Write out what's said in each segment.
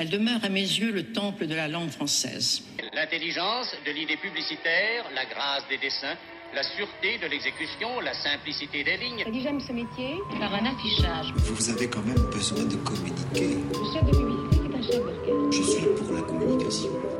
Elle demeure à mes yeux le temple de la langue française. L'intelligence de l'idée publicitaire, la grâce des dessins, la sûreté de l'exécution, la simplicité des lignes. Dit j'aime ce métier. Par un affichage. Vous avez quand même besoin de communiquer. Le chef de publicité est un chef d'orchestre. Je suis pour la communication.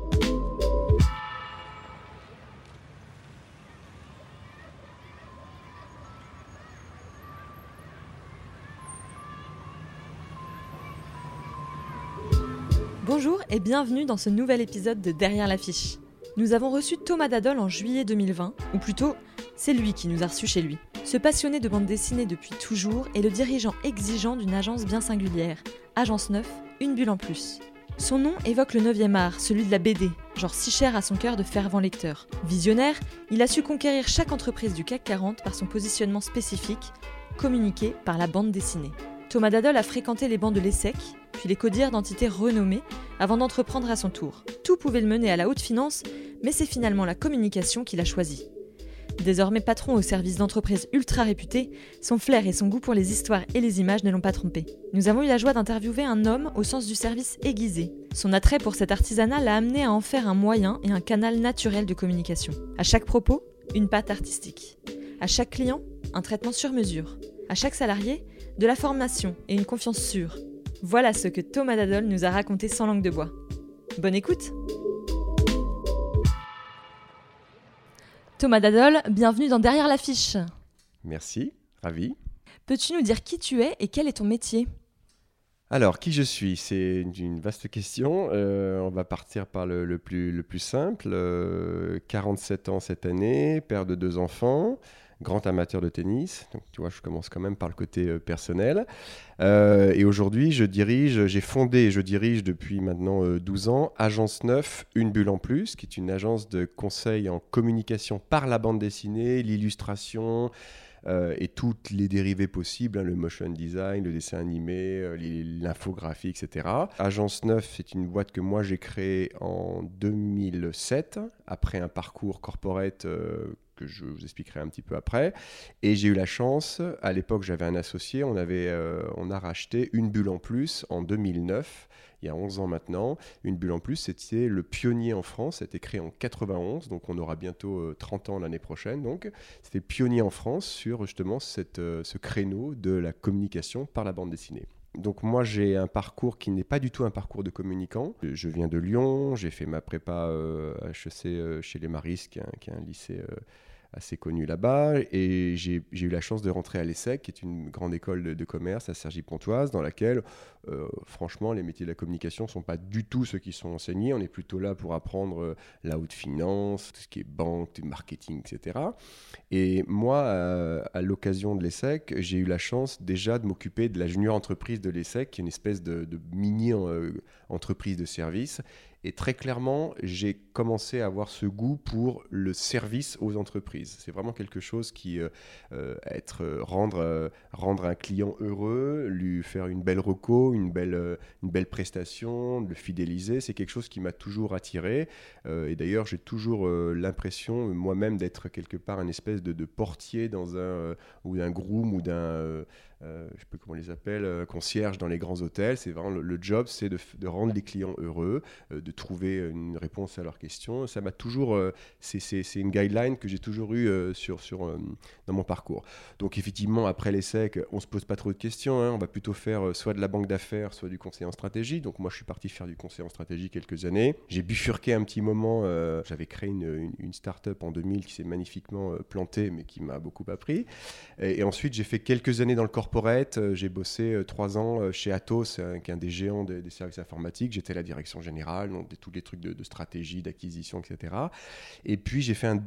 Bonjour et bienvenue dans ce nouvel épisode de Derrière l'affiche. Nous avons reçu Thomas Dadol en juillet 2020, ou plutôt, c'est lui qui nous a reçus chez lui. Ce passionné de bande dessinée depuis toujours est le dirigeant exigeant d'une agence bien singulière, Agence 9, une bulle en plus. Son nom évoque le 9e art, celui de la BD, genre si cher à son cœur de fervent lecteur. Visionnaire, il a su conquérir chaque entreprise du CAC 40 par son positionnement spécifique, communiqué par la bande dessinée. Thomas Dadol a fréquenté les bancs de l'ESSEC, puis les codières d'entités renommées, avant d'entreprendre à son tour. Tout pouvait le mener à la haute finance, mais c'est finalement la communication qu'il a choisi. Désormais patron au service d'entreprises ultra réputées, son flair et son goût pour les histoires et les images ne l'ont pas trompé. Nous avons eu la joie d'interviewer un homme au sens du service aiguisé. Son attrait pour cet artisanat l'a amené à en faire un moyen et un canal naturel de communication. À chaque propos, une patte artistique. À chaque client, un traitement sur mesure. À chaque salarié, de la formation et une confiance sûre. Voilà ce que Thomas Dadol nous a raconté sans langue de bois. Bonne écoute Thomas Dadol, bienvenue dans Derrière l'affiche. Merci, ravi. Peux-tu nous dire qui tu es et quel est ton métier? Alors, qui je suis? C'est une vaste question. Euh, on va partir par le, le plus, le plus simple. Euh, 47 ans cette année, père de deux enfants, grand amateur de tennis. Donc, tu vois, je commence quand même par le côté euh, personnel. Euh, et aujourd'hui, je dirige, j'ai fondé et je dirige depuis maintenant euh, 12 ans Agence 9, Une Bulle en Plus, qui est une agence de conseil en communication par la bande dessinée, l'illustration, euh, et toutes les dérivés possibles, hein, le motion design, le dessin animé, euh, l'infographie, etc. Agence 9, c'est une boîte que moi j'ai créée en 2007, après un parcours corporate euh, que je vous expliquerai un petit peu après. Et j'ai eu la chance, à l'époque j'avais un associé, on, avait, on a racheté une bulle en plus en 2009, il y a 11 ans maintenant. Une bulle en plus, c'était le pionnier en France, ça a été créé en 91, donc on aura bientôt euh, 30 ans l'année prochaine. Donc c'était pionnier en France sur justement cette, euh, ce créneau de la communication par la bande dessinée. Donc moi j'ai un parcours qui n'est pas du tout un parcours de communicant. Je viens de Lyon, j'ai fait ma prépa euh, HEC euh, chez les Maristes, qui est un, lycée euh, assez connu là-bas, et j'ai eu la chance de rentrer à l'ESSEC, qui est une grande école de, commerce à Cergy-Pontoise, dans laquelle euh, franchement les métiers de la communication ne sont pas du tout ceux qui sont enseignés. On est plutôt là pour apprendre euh, la haute finance, tout ce qui est banque, marketing, etc. Et moi, à l'occasion de l'ESSEC, j'ai eu la chance déjà de m'occuper de la junior entreprise de l'ESSEC, qui est une espèce de, de mini euh, entreprise de service. Et très clairement, j'ai commencé à avoir ce goût pour le service aux entreprises. C'est vraiment quelque chose qui euh, euh, être euh, rendre rendre un client heureux, lui faire une belle reco, une belle une belle prestation, le fidéliser, c'est quelque chose qui m'a toujours attiré. Et d'ailleurs, j'ai toujours l'impression moi-même d'être quelque part un espèce de, de portier dans un ou d'un groom ou d'un euh, je sais pas comment on les appelle, euh, concierge dans les grands hôtels. C'est vraiment le, job, c'est de, rendre les clients heureux, euh, de trouver une réponse à leurs questions. Ça m'a toujours, euh, c'est- une guideline que j'ai toujours eu sur, sur, dans mon parcours. Donc effectivement, après l'ESSEC, on se pose pas trop de questions. hein. On va plutôt faire soit de la banque d'affaires, soit du conseil en stratégie. Donc moi, je suis parti faire du conseil en stratégie quelques années. J'ai bifurqué un petit moment. J'avais créé une, une, une start-up en 2000 qui s'est magnifiquement plantée, mais qui m'a beaucoup appris. Et, et ensuite, j'ai fait quelques années dans le corporate. Euh, J'ai bossé euh, trois ans euh, chez Atos, qui est un des géants des, services informatiques. J'étais la direction générale, donc tous les trucs de, stratégie, d'acquisition, etc. Et puis, j'ai fait une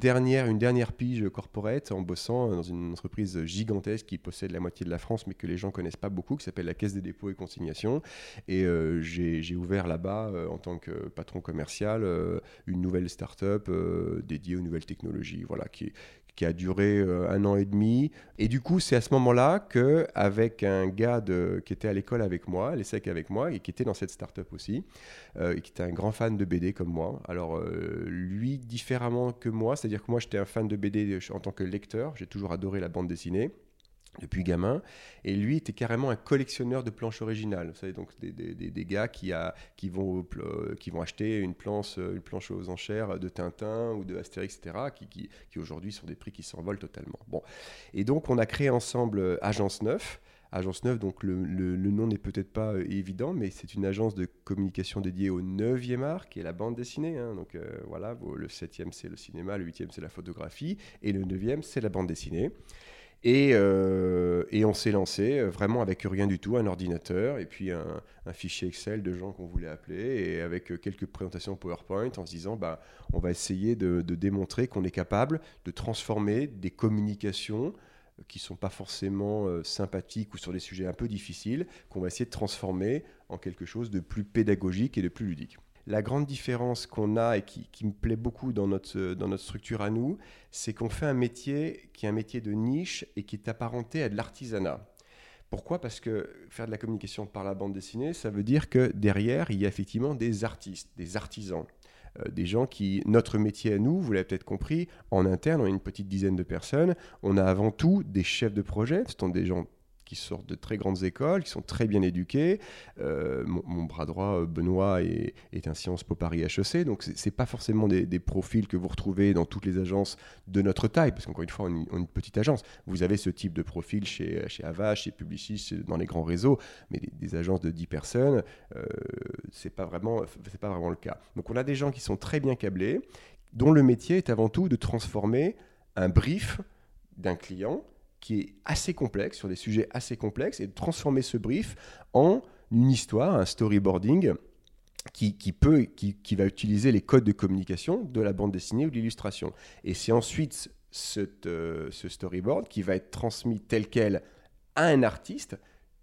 dernière pige corporate en bossant dans une entreprise gigantesque qui possède la moitié de la France, mais que les gens connaissent pas beaucoup, qui s'appelle la Caisse des dépôts et consignations. Et j'ai ouvert là-bas, en tant que patron commercial, une nouvelle start-up dédiée aux nouvelles technologies, voilà, qui, a duré un an et demi. Et du coup, c'est à ce moment-là que, avec un gars qui était à l'école avec moi, à l'ESSEC avec moi, et qui était dans cette start-up aussi, euh, et qui était un grand fan de BD comme moi. Alors, euh, lui, différemment que moi, c'est-à-dire que moi, j'étais un fan de BD en tant que lecteur, j'ai toujours adoré la bande dessinée depuis gamin. Et lui était carrément un collectionneur de planches originales. Vous savez, donc des, des- des- gars qui, a, qui, vont, pl- qui vont acheter une planche, une planche aux enchères de Tintin ou de Astérix, etc., qui, qui, qui aujourd'hui sont des prix qui s'envolent totalement. Bon. Et donc, on a créé ensemble euh, Agence 9. Agence 9, donc le, le- le nom n'est peut-être pas euh, évident, mais c'est une agence de communication dédiée au 9e art, qui est la bande dessinée. hein. Donc euh, voilà, le 7e c'est le cinéma, le 8e c'est la photographie, et le 9e c'est la bande dessinée. Et, euh, et on s'est lancé euh, vraiment avec rien du tout, un ordinateur et puis un, fichier Excel de gens qu'on voulait appeler et avec euh, quelques présentations PowerPoint en se disant bah, on va essayer de, démontrer qu'on est capable de transformer des communications qui sont pas forcément sympathiques ou sur des sujets un peu difficiles, qu'on va essayer de transformer en quelque chose de plus pédagogique et de plus ludique. La grande différence qu'on a et qui, me plaît beaucoup dans notre, dans notre structure à nous, c'est qu'on fait un métier qui est un métier de niche et qui est apparenté à de l'artisanat. Pourquoi? Parce que faire de la communication par la bande dessinée, ça veut dire que derrière, il y a effectivement des artistes, des artisans, euh, des gens qui... Notre métier à nous, vous l'avez peut-être compris, en interne, on est une petite dizaine de personnes, on a avant tout des chefs de projet, ce sont des gens qui sortent de très grandes écoles, qui sont très bien éduqués. Euh, mon, bras droit, euh, Benoît, est, un Sciences Po Paris HEC, donc c'est c'est pas forcément des, profils que vous retrouvez dans toutes les agences de notre taille, parce qu'encore une fois, on est, une petite agence. Vous avez ce type de profil chez, chez chez Publicis, dans les grands réseaux, mais des, agences de 10 personnes, euh, c'est pas vraiment, c'est pas vraiment le cas. Donc on a des gens qui sont très bien câblés, dont le métier est avant tout de transformer un brief d'un client qui est assez complexe, sur des sujets assez complexes, et de transformer ce brief en une histoire, un storyboarding qui, qui peut, qui, qui va utiliser les codes de communication de la bande dessinée ou de l'illustration. Et c'est ensuite cette, euh, ce storyboard qui va être transmis tel quel à un artiste,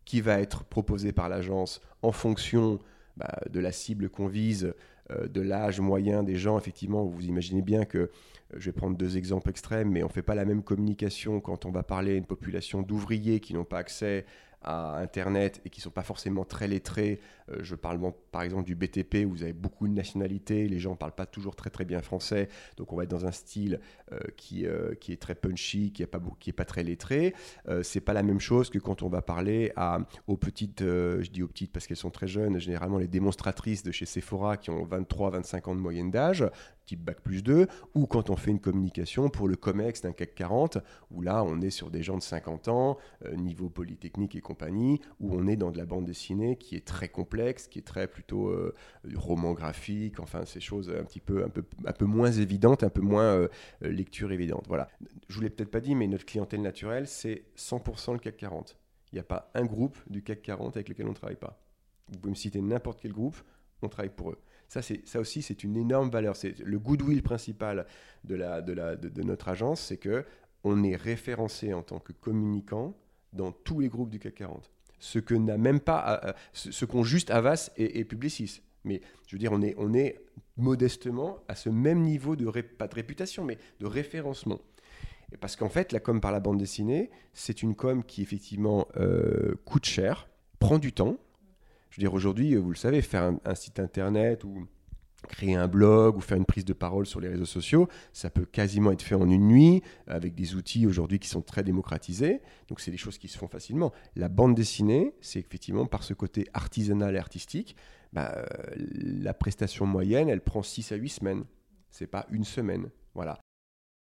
qui va être proposé par l'agence en fonction bah, de la cible qu'on vise, euh, de l'âge moyen des gens. Effectivement, vous imaginez bien que, je vais prendre deux exemples extrêmes, mais on ne fait pas la même communication quand on va parler à une population d'ouvriers qui n'ont pas accès à Internet et qui ne sont pas forcément très lettrés. Euh, je parle par exemple du BTP où vous avez beaucoup de nationalités, les gens ne parlent pas toujours très très bien français, donc on va être dans un style euh, qui, euh, qui est très punchy, qui n'est pas, pas très lettré. C'est pas la même chose que quand on va parler à, aux petites, je dis aux petites parce qu'elles sont très jeunes, généralement les démonstratrices de chez Sephora qui ont 23-25 ans de moyenne d'âge, type Bac plus 2, ou quand on fait une communication pour le COMEX d'un CAC 40, où là on est sur des gens de 50 ans, euh, niveau polytechnique et compagnie, où on est dans de la bande dessinée qui est très complexe, qui est très plutôt euh, roman graphique, enfin ces choses un petit peu, un peu, un peu moins évidentes, un peu moins euh, lecture évidente. Voilà. Je vous l'ai peut-être pas dit, mais notre clientèle naturelle, c'est 100% le CAC 40. Il n'y a pas un groupe du CAC 40 avec lequel on ne travaille pas. Vous pouvez me citer n'importe quel groupe, on travaille pour eux. Ça, aussi, c'est une énorme valeur. C'est le goodwill principal de, notre agence, c'est que on est référencé en tant que communicant dans tous les groupes du CAC 40. Ce que n'a même pas, euh, ce, ce qu'ont juste Avas et, et Publicis. Mais je veux dire, on est, modestement à ce même niveau de, pas de réputation, mais de référencement. Parce qu'en fait, la com par la bande dessinée, c'est une com qui effectivement euh, coûte cher, prend du temps. Je veux aujourd'hui, vous le savez, faire un, un site internet ou créer un blog ou faire une prise de parole sur les réseaux sociaux, ça peut quasiment être fait en une nuit, avec des outils aujourd'hui qui sont très démocratisés. Donc c'est des choses qui se font facilement. La bande dessinée, c'est effectivement par ce côté artisanal et artistique, bah, euh, la prestation moyenne, elle prend 6 à 8 semaines. C'est pas une semaine. Voilà.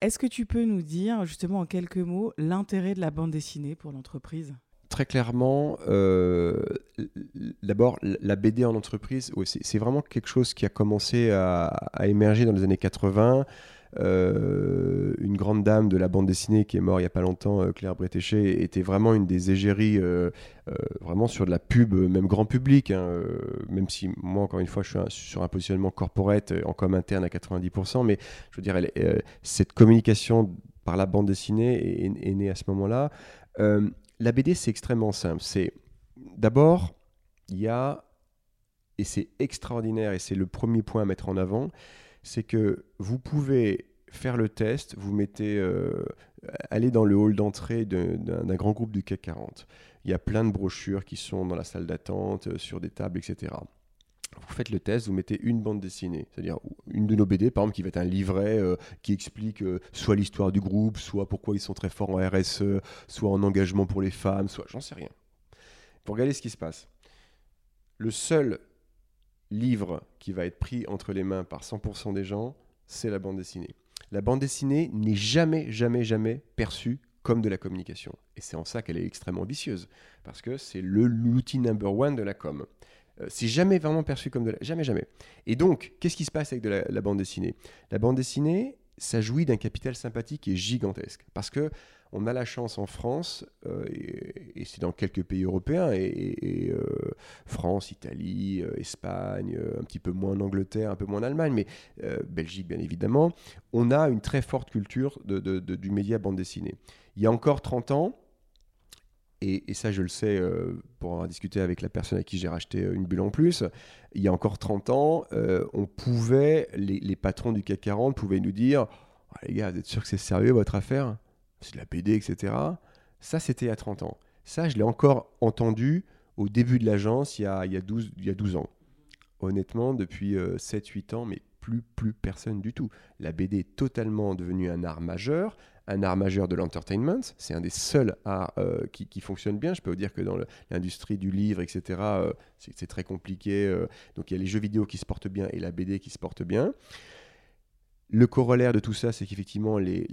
Est-ce que tu peux nous dire, justement en quelques mots, l'intérêt de la bande dessinée pour l'entreprise? Très clairement, euh, d'abord, la BD en entreprise, c'est vraiment quelque chose qui a commencé à, émerger dans les années 80. Euh, une grande dame de la bande dessinée qui est morte il n'y a pas longtemps, euh, Claire Bretéché, était vraiment une des égéries, vraiment sur de la pub, même grand public, hein, même si moi, encore une fois, je suis sur un positionnement corporate, en com interne à 90%, mais je veux dire, cette communication par la bande dessinée est née à ce moment-là. La BD, c'est extrêmement simple. C'est d'abord, il y a, et c'est extraordinaire, et c'est le premier point à mettre en avant, c'est que vous pouvez faire le test, vous mettez, euh, allez dans le hall d'entrée de- d'un d'un grand groupe du CAC 40. Il y a plein de brochures qui sont dans la salle d'attente, euh, sur des tables, etc. Vous faites le test, vous mettez une bande dessinée, c'est-à-dire une de nos BD, par exemple, qui va être un livret euh, qui explique euh, soit l'histoire du groupe, soit pourquoi ils sont très forts en RSE, soit en engagement pour les femmes, soit j'en sais rien. Vous regardez ce qui se passe. Le seul livre qui va être pris entre les mains par 100% des gens, c'est la bande dessinée. La bande dessinée n'est jamais, jamais, jamais perçue comme de la communication. Et c'est en ça qu'elle est extrêmement ambitieuse, parce que c'est l'outil number one de la com. Euh, c'est jamais vraiment perçu comme de la... Jamais, jamais. Et donc, qu'est-ce qui se passe avec de la, bande dessinée? La bande dessinée, ça jouit d'un capital sympathique qui est gigantesque. Parce que on a la chance en France, euh, et, c'est dans quelques pays européens, et, euh, France, Italie, Espagne, un petit peu moins en Angleterre, un peu moins en Allemagne, mais Belgique bien évidemment, on a une très forte culture de- du média bande dessinée. Il y a encore 30 ans, et, ça je le sais euh, pour en discuter avec la personne à qui j'ai racheté euh, une bulle en plus, il y a encore 30 ans, euh, on pouvait, les, patrons du CAC 40 pouvaient nous dire Ah, les gars, vous êtes sûr que c'est sérieux votre affaire? C'est de la BD, etc. Ça, c'était il y a 30 ans. Ça, je l'ai encore entendu au début de l'agence il, y a- il, y a 12 il y a 12 ans. Honnêtement, depuis 7-8 ans, mais plus, plus personne du tout. La BD est totalement devenue un art majeur, un art majeur de l'entertainment. C'est un des seuls arts euh, qui, fonctionne bien. Je peux vous dire que dans l'industrie du livre, etc., euh, c'est très compliqué. euh. donc il y a les jeux vidéo qui se portent bien et la BD qui se porte bien. Le corollaire de tout ça, c'est qu'effectivement, les,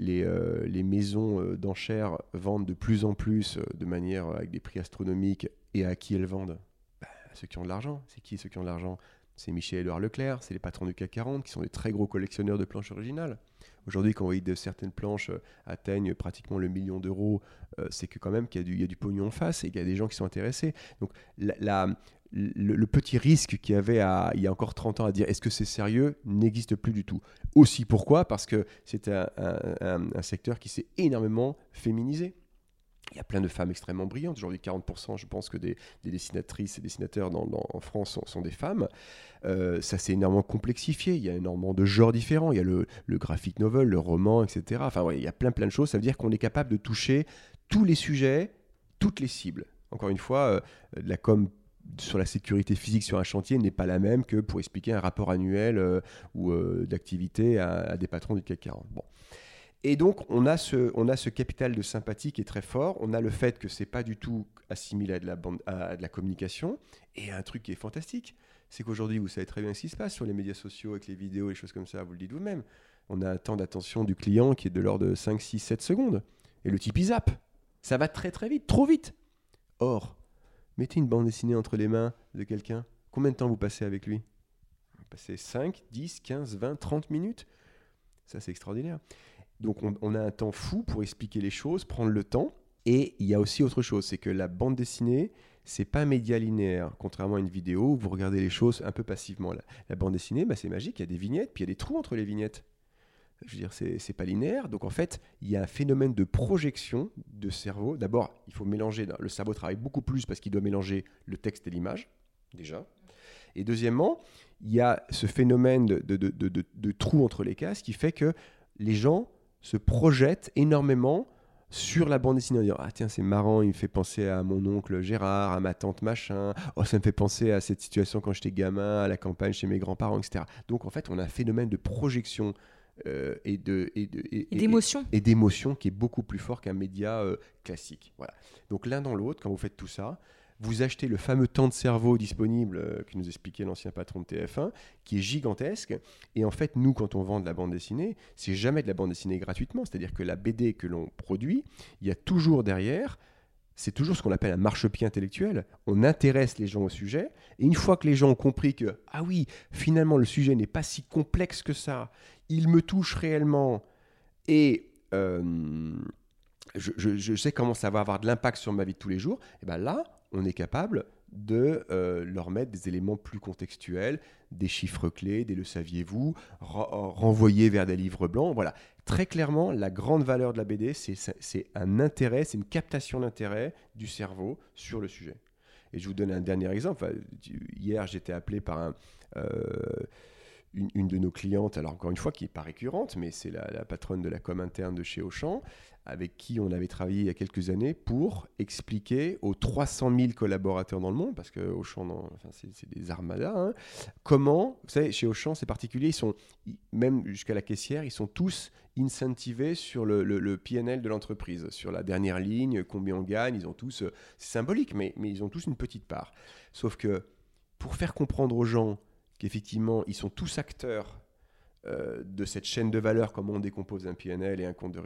maisons d'enchères vendent de plus en plus de manière avec des prix astronomiques. Et à qui elles vendent? Bah, À ceux qui ont de l'argent. C'est qui ceux qui ont de l'argent? C'est Michel Édouard Leclerc, c'est les patrons du CAC 40 qui sont des très gros collectionneurs de planches originales. Aujourd'hui, quand de certaines planches euh, atteignent pratiquement le million d'euros, euh, c'est que quand même qu'il y, a du- pognon en face et qu'il y a des gens qui sont intéressés. Donc le, petit risque qu'il y avait il y a encore 30 ans à dire est-ce que c'est sérieux n'existe plus du tout. Aussi pourquoi? Parce que c'est un secteur qui s'est énormément féminisé. Il y a plein de femmes extrêmement brillantes. Aujourd'hui, 40%, je pense que des, des dessinatrices et dessinateurs en France sont, des femmes. Euh, ça s'est énormément complexifié. Il y a énormément de genres différents. Il y a le, le graphic novel, le roman, etc. Enfin, ouais, il y a plein, plein de choses. Ça veut dire qu'on est capable de toucher tous les sujets, toutes les cibles. Encore une fois, euh, la com sur la sécurité physique sur un chantier n'est pas la même que pour expliquer un rapport annuel euh, ou d'activité à, à des patrons du CAC 40. Bon. Et donc, on a, ce, on a ce capital de sympathie qui est très fort. On a le fait que c'est pas du tout assimilé à de la, bande, à de la communication. Et un truc qui est fantastique, c'est qu'aujourd'hui, vous savez très bien ce qui se passe sur les médias sociaux, avec les vidéos, les choses comme ça, vous le dites vous-même. On a un temps d'attention du client qui est de l'ordre de 5, 6, 7 secondes. Et le type, il zappe. Ça va très très vite, trop vite. Or, mettez une bande dessinée entre les mains de quelqu'un. Combien de temps vous passez avec lui? Vous passez 5, 10, 15, 20, 30 minutes? Ça, c'est extraordinaire. Donc, on, a un temps fou pour expliquer les choses, prendre le temps. Et il y a aussi autre chose, c'est que la bande dessinée, c'est pas un média linéaire, contrairement à une vidéo où vous regardez les choses un peu passivement. La, bande dessinée, bah, c'est magique, il y a des vignettes, puis il y a des trous entre les vignettes. Je veux dire, c'est pas linéaire. Donc en fait, il y a un phénomène de projection de cerveau. D'abord, il faut mélanger. Le cerveau travaille beaucoup plus parce qu'il doit mélanger le texte et l'image, déjà. Et deuxièmement, il y a ce phénomène de, de, de, de, de trou entre les cases qui fait que les gens se projettent énormément sur la bande dessinée en disant Ah, tiens, c'est marrant, il me fait penser à mon oncle Gérard, à ma tante machin. Oh, ça me fait penser à cette situation quand j'étais gamin, à la campagne chez mes grands-parents, etc. Donc, en fait, on a un phénomène de projection euh, et de et- d'émotion. et d'émotion qui est beaucoup plus fort qu'un média euh, classique. Voilà. Donc l'un dans l'autre, quand vous faites tout ça, vous achetez le fameux temps de cerveau disponible euh, que nous expliquait l'ancien patron de TF1, qui est gigantesque. Et en fait, nous, quand on vend de la bande dessinée, c'est jamais de la bande dessinée gratuitement. C'est-à-dire que la BD que l'on produit, il y a toujours derrière, c'est toujours ce qu'on appelle un marchepied intellectuel. On intéresse les gens au sujet. Et une fois que les gens ont compris que, ah oui, finalement, le sujet n'est pas si complexe que ça, il me touche réellement et euh, je, je- sais comment ça va avoir de l'impact sur ma vie de tous les jours, et ben là, on est capable de euh, leur mettre des éléments plus contextuels, des chiffres clés, des le saviez-vous, ren- renvoyer vers des livres blancs. Voilà. Très clairement, la grande valeur de la BD, c'est un intérêt, c'est une captation d'intérêt du cerveau sur le sujet. Et je vous donne un dernier exemple. Hier, j'étais appelé par un, euh, une, de nos clientes, alors encore une fois, qui n'est pas récurrente, mais c'est la, patronne de la com interne de chez Auchan, avec qui on avait travaillé il y a quelques années pour expliquer aux 300 000 collaborateurs dans le monde, parce que Auchan, c'est des armadas, hein, comment, vous savez, chez Auchan, c'est particulier, ils sont, même jusqu'à la caissière, ils sont tous incentivés sur le, le- le PNL de l'entreprise, sur la dernière ligne, combien on gagne, ils ont tous, euh, c'est symbolique, mais, mais ils ont tous une petite part. Sauf que pour faire comprendre aux gens qu'effectivement, ils sont tous acteurs euh, de cette chaîne de valeur, comment on décompose un PNL et un compte de,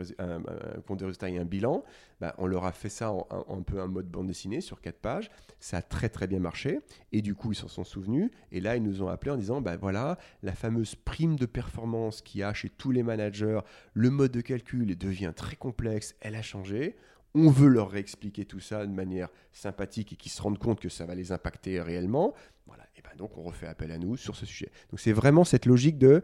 résultat et un bilan, bah, on leur a fait ça en, un peu un mode bande dessinée sur quatre pages. Ça a très très bien marché. Et du coup, ils s'en sont souvenus. Et là, ils nous ont appelé en disant, bah, voilà, la fameuse prime de performance qu'il y a chez tous les managers, le mode de calcul devient très complexe, elle a changé. On veut leur réexpliquer tout ça de manière sympathique et qu'ils se rendent compte que ça va les impacter réellement. Voilà. Et ben donc on refait appel à nous sur ce sujet. Donc c'est vraiment cette logique de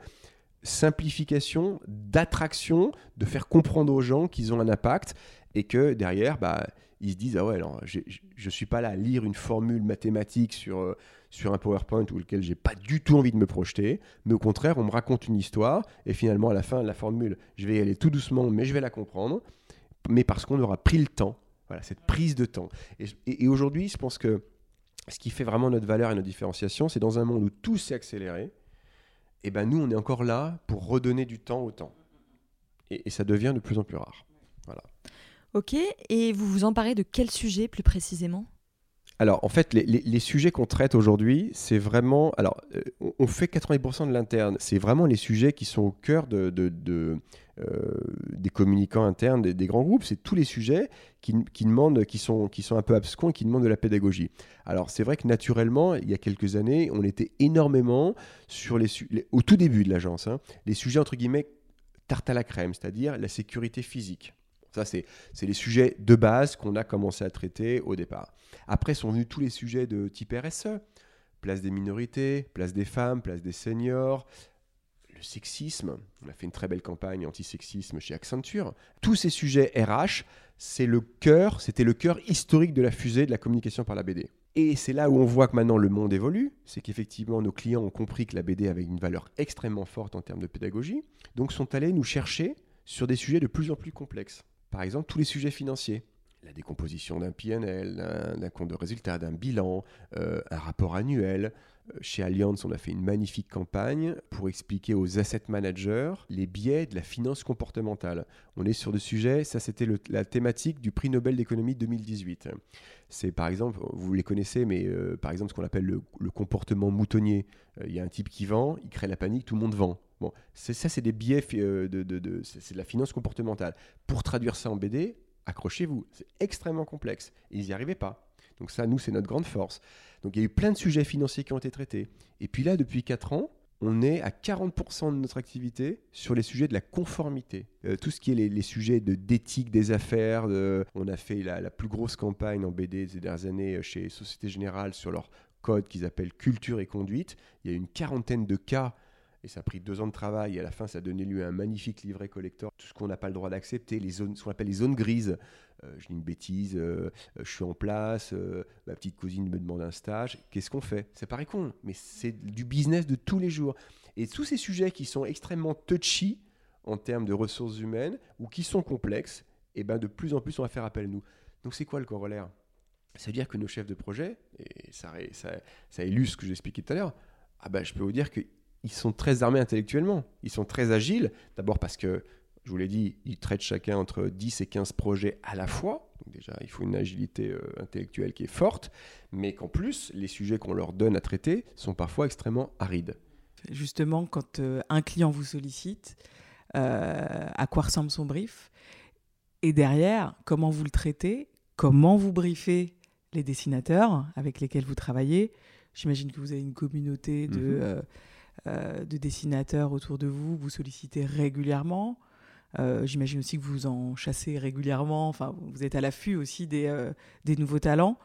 simplification, d'attraction, de faire comprendre aux gens qu'ils ont un impact et que derrière, bah, ils se disent ah ouais alors je suis pas là à lire une formule mathématique sur euh, sur un PowerPoint ou lequel j'ai pas du tout envie de me projeter, mais au contraire on me raconte une histoire et finalement à la fin la formule je vais y aller tout doucement mais je vais la comprendre, mais parce qu'on aura pris le temps, voilà cette prise de temps. Et, aujourd'hui je pense que ce qui fait vraiment notre valeur et notre différenciation, c'est dans un monde où tout s'est accéléré, et ben nous, on est encore là pour redonner du temps au temps. Et, et ça devient de plus en plus rare. Voilà. Ok, et vous vous emparez de quel sujet plus précisément? Alors, en fait, les, les- sujets qu'on traite aujourd'hui, c'est vraiment. Alors, euh, on, fait 80% de l'interne. C'est vraiment les sujets qui sont au cœur de, de- euh, des communicants internes des, grands groupes. C'est tous les sujets qui, qui demandent, qui sont, qui sont un peu abscons et qui demandent de la pédagogie. Alors, c'est vrai que naturellement, il y a quelques années, on était énormément sur les, les- au tout début de l'agence, hein, les sujets entre guillemets tarte à la crème, c'est-à-dire la sécurité physique. C'est les sujets de base qu'on a commencé à traiter au départ. Après sont venus tous les sujets de type RSE, place des minorités, place des femmes, place des seniors, le sexisme. On a fait une très belle campagne anti-sexisme chez Accenture. Tous ces sujets RH, c'est le cœur, c'était le cœur historique de la fusée de la communication par la BD. Et c'est là où on voit que maintenant le monde évolue, c'est qu'effectivement nos clients ont compris que la BD avait une valeur extrêmement forte en termes de pédagogie, donc sont allés nous chercher sur des sujets de plus en plus complexes. Par exemple, tous les sujets financiers. La décomposition d'un PNL, d'un- compte de résultat, d'un bilan, euh, un rapport annuel. Euh, Chez Allianz, on a fait une magnifique campagne pour expliquer aux asset managers les biais de la finance comportementale. On est sur des sujets, ça c'était la thématique du prix Nobel d'économie 2018. C'est par exemple, vous les connaissez, mais euh, par exemple ce qu'on appelle le, comportement moutonnier. Il y a un type qui vend, il crée la panique, tout le monde vend. Bon, ça c'est des biais euh, de, de- c'est de la finance comportementale. Pour traduire ça en BD, accrochez-vous, c'est extrêmement complexe. Ils n'y arrivaient pas. Donc ça, nous, c'est notre grande force. Donc il y a eu plein de sujets financiers qui ont été traités. Et puis là, depuis 4 ans, on est à 40% de notre activité sur les sujets de la conformité. Euh, tout ce qui est les, sujets de- d'éthique des affaires. on a fait la, la plus grosse campagne en BD ces dernières années euh, chez Société Générale sur leur code qu'ils appellent culture et conduite. Il y a une quarantaine de cas ça a pris deux ans de travail. Et à la fin, ça a donné lieu à un magnifique livret collector. Tout ce qu'on n'a pas le droit d'accepter, les zones, ce qu'on appelle les zones grises. Euh, je dis une bêtise, euh, euh, je suis en place, ma petite cousine me demande un stage. Qu'est-ce qu'on fait? Ça paraît con, mais c'est du business de tous les jours. Et tous ces sujets qui sont extrêmement touchy en termes de ressources humaines ou qui sont complexes, et ben de plus en plus on va faire appel à nous. Donc c'est quoi le corollaire? Ça veut dire que nos chefs de projet, et ça, ça, ça illustre ce que j'expliquais tout à l'heure, ah ben, je peux vous dire qu'ils sont très armés intellectuellement, ils sont très agiles, d'abord parce que, je vous l'ai dit, ils traitent chacun entre 10 et 15 projets à la fois, donc déjà il faut une agilité euh, intellectuelle qui est forte, mais qu'en plus, les sujets qu'on leur donne à traiter sont parfois extrêmement arides. Justement, quand euh, un client vous sollicite, euh, à quoi ressemble son brief? Et derrière, comment vous le traitez? Comment vous briefez les dessinateurs avec lesquels vous travaillez? J'imagine que vous avez une communauté de, Mhm. Euh, de dessinateurs autour de vous, vous sollicitez régulièrement. Euh, J'imagine aussi que vous en chassez régulièrement, enfin, vous êtes à l'affût aussi des, euh, nouveaux talents.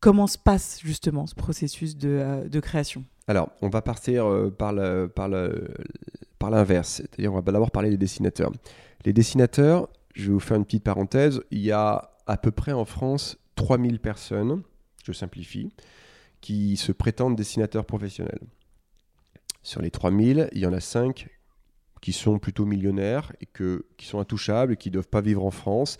Comment se passe justement ce processus de, création? Alors, on va partir par le- par l'inverse, c'est-à-dire on va d'abord parler des dessinateurs. Les dessinateurs, je vais vous faire une petite parenthèse, il y a à peu près en France 3000 personnes, je simplifie, qui se prétendent dessinateurs professionnels. Sur les 3000, il y en a 5 qui sont plutôt millionnaires et qui sont intouchables et qui ne doivent pas vivre en France.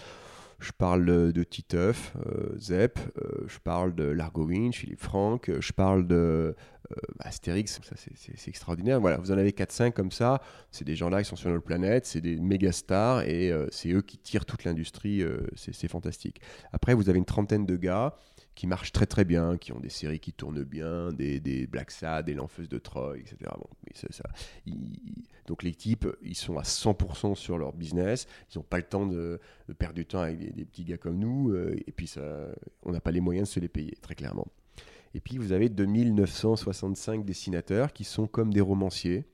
Je parle de, de Titeuf, euh, Zep, euh, je parle de Largowin, Philippe Franck, euh, je parle de euh, Astérix, ça c'est- extraordinaire. Voilà, vous en avez 4-5 comme ça, c'est des gens-là qui sont sur notre planète, c'est des méga stars et euh, c'est eux qui tirent toute l'industrie, euh, c'est fantastique. Après, vous avez une trentaine de gars qui marchent très très bien, qui ont des séries qui tournent bien, des, Black Sad, des L'Enfeuse de Troy, etc. Donc les types, ils sont à 100% sur leur business, ils n'ont pas le temps de, perdre du temps avec des, des petits gars comme nous, euh, et puis ça, on n'a pas les moyens de se les payer, très clairement. Et puis vous avez 2965 dessinateurs qui sont comme des romanciers,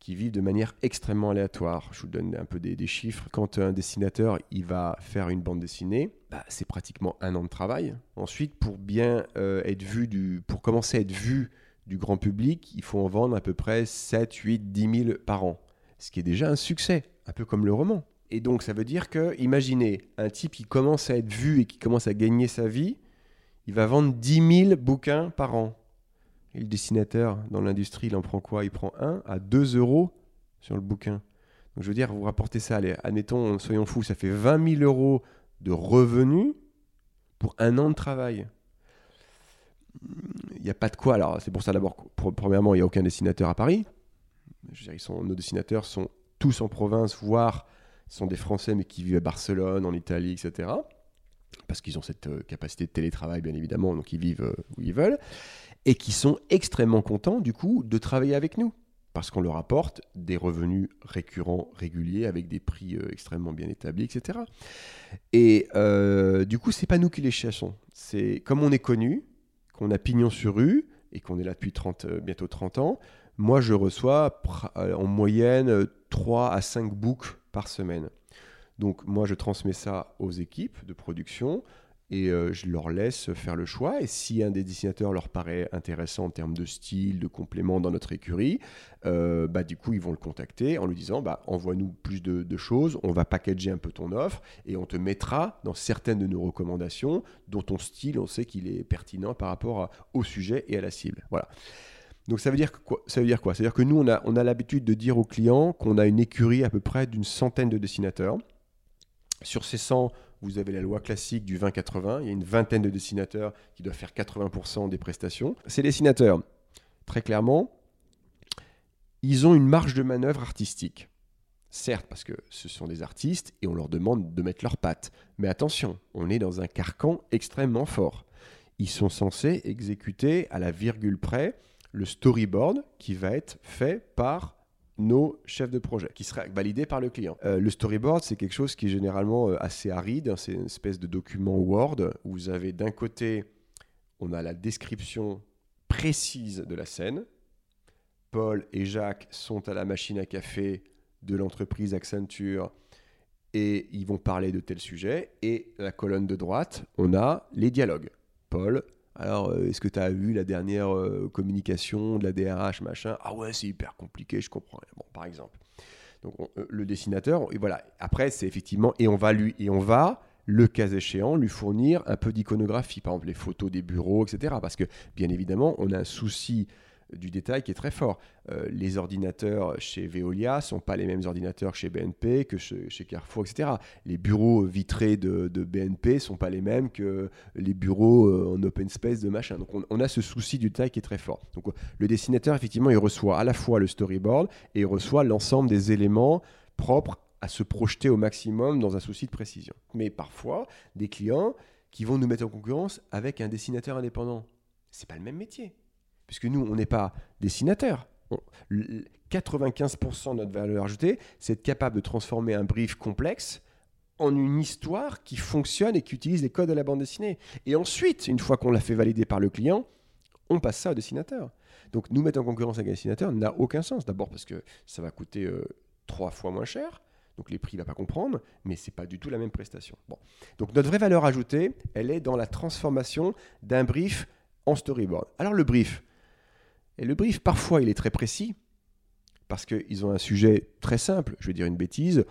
qui vivent de manière extrêmement aléatoire. Je vous donne un peu des, chiffres. Quand un dessinateur il va faire une bande dessinée, bah, c'est pratiquement un an de travail. Ensuite, pour bien euh, être vu, du, pour commencer à être vu du grand public, il faut en vendre à peu près 7, 8, 10 000 par an. Ce qui est déjà un succès, un peu comme le roman. Et donc ça veut dire que, imaginez, un type qui commence à être vu et qui commence à gagner sa vie, il va vendre 10 000 bouquins par an. Le dessinateur dans l'industrie, il en prend quoi? Il prend 1 à 2 euros sur le bouquin. Donc je veux dire, vous rapportez ça, allez, admettons, soyons fous, ça fait 20 000 euros de revenus pour un an de travail. Il n'y a pas de quoi. Alors c'est pour ça d'abord, premièrement, il n'y a aucun dessinateur à Paris. Je veux dire, nos dessinateurs sont tous en province, voire sont des Français mais qui vivent à Barcelone, en Italie, etc. Parce qu'ils ont cette euh, capacité de télétravail, bien évidemment, donc ils vivent euh, où ils veulent. Et qui sont extrêmement contents, du coup, de travailler avec nous. Parce qu'on leur apporte des revenus récurrents, réguliers, avec des prix euh, extrêmement bien établis, etc. Et euh, du coup, c'est pas nous qui les chassons. C'est comme on est connu, qu'on a pignon sur rue, et qu'on est là depuis 30, euh, bientôt 30 ans, moi, je reçois en moyenne euh, 3 à 5 books par semaine. Donc, moi, je transmets ça aux équipes de production et euh, je leur laisse faire le choix. Et si un des dessinateurs leur paraît intéressant en termes de style, de complément dans notre écurie, euh, bah, du coup, ils vont le contacter en lui disant bah, envoie-nous plus de, choses, on va packager un peu ton offre et on te mettra dans certaines de nos recommandations dont ton style, on sait qu'il est pertinent par rapport au sujet et à la cible. Voilà. Donc ça veut dire quoi Ça veut dire quoi? Ça veut dire que nous, on a, on a l'habitude de dire aux clients qu'on a une écurie à peu près d'une centaine de dessinateurs. Sur ces 100, vous avez la loi classique du 20-80. Il y a une vingtaine de dessinateurs qui doivent faire 80% des prestations. Ces dessinateurs, très clairement, ils ont une marge de manœuvre artistique. Certes, parce que ce sont des artistes et on leur demande de mettre leurs pattes. Mais attention, on est dans un carcan extrêmement fort. Ils sont censés exécuter à la virgule près le storyboard qui va être fait par nos chefs de projet, qui sera validé par le client. Euh, le storyboard, c'est quelque chose qui est généralement euh, assez aride. hein. C'est une espèce de document Word où vous avez d'un côté, on a la description précise de la scène. Paul et Jacques sont à la machine à café de l'entreprise Accenture et ils vont parler de tel sujet. Et la colonne de droite, on a les dialogues. Paul, alors euh, est-ce que tu as vu la dernière euh, communication de la DRH, machin? Ah ouais, c'est hyper compliqué, je comprends. Bon, par exemple. Donc on- euh, le dessinateur, et voilà. Après, c'est effectivement, et on va lui, et on va, le cas échéant, lui fournir un peu d'iconographie, par exemple les photos des bureaux, etc. Parce que bien évidemment, on a un souci du détail qui est très fort. Euh, les ordinateurs chez Veolia sont pas les mêmes ordinateurs chez BNP que chez, Carrefour, etc. Les bureaux vitrés de, de, BNP sont pas les mêmes que les bureaux euh, en open space de machin. Donc on, on, a ce souci du détail qui est très fort. Donc le dessinateur, effectivement, il reçoit à la fois le storyboard et il reçoit l'ensemble des éléments propres à se projeter au maximum dans un souci de précision. Mais parfois, des clients qui vont nous mettre en concurrence avec un dessinateur indépendant. C'est pas le même métier puisque nous, on n'est pas dessinateur. 95% de notre valeur ajoutée, c'est être capable de transformer un brief complexe en une histoire qui fonctionne et qui utilise les codes de la bande dessinée. Et ensuite, une fois qu'on l'a fait valider par le client, on passe ça au dessinateur. Donc nous mettre en concurrence avec un dessinateur n'a aucun sens. D'abord parce que ça va coûter euh, trois fois moins cher, donc les prix ne va pas comprendre, mais c'est pas du tout la même prestation. Donc notre vraie valeur ajoutée, elle est dans la transformation d'un brief en storyboard. Alors le brief, et le brief, parfois, il est très précis, parce qu'ils ont un sujet très simple. Je vais dire une bêtise.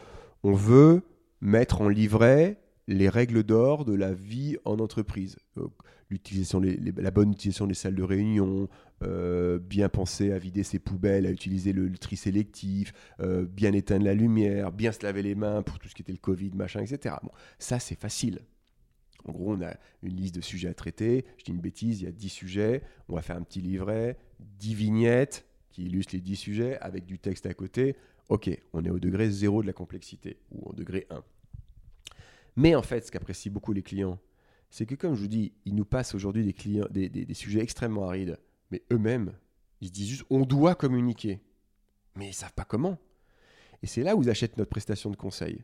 On veut mettre en livret les règles d'or de la vie en entreprise. L'utilisation, la bonne utilisation des salles de réunion, euh, bien penser à vider ses poubelles, à utiliser le, tri sélectif, euh, bien éteindre la lumière, bien se laver les mains pour tout ce qui était le Covid, machin, etc. Bon, ça, c'est facile. En gros, on a une liste de sujets à traiter. Je dis une bêtise, il y a 10 sujets. On va faire un petit livret, 10 vignettes qui illustrent les 10 sujets avec du texte à côté. Ok, on est au degré 0 de la complexité ou au degré 1. Mais en fait, ce qu'apprécient beaucoup les clients, c'est que comme je vous dis, ils nous passent aujourd'hui des, clients, des, sujets extrêmement arides, mais eux-mêmes, ils se disent juste on doit communiquer. Mais ils ne savent pas comment. Et c'est là où ils achètent notre prestation de conseil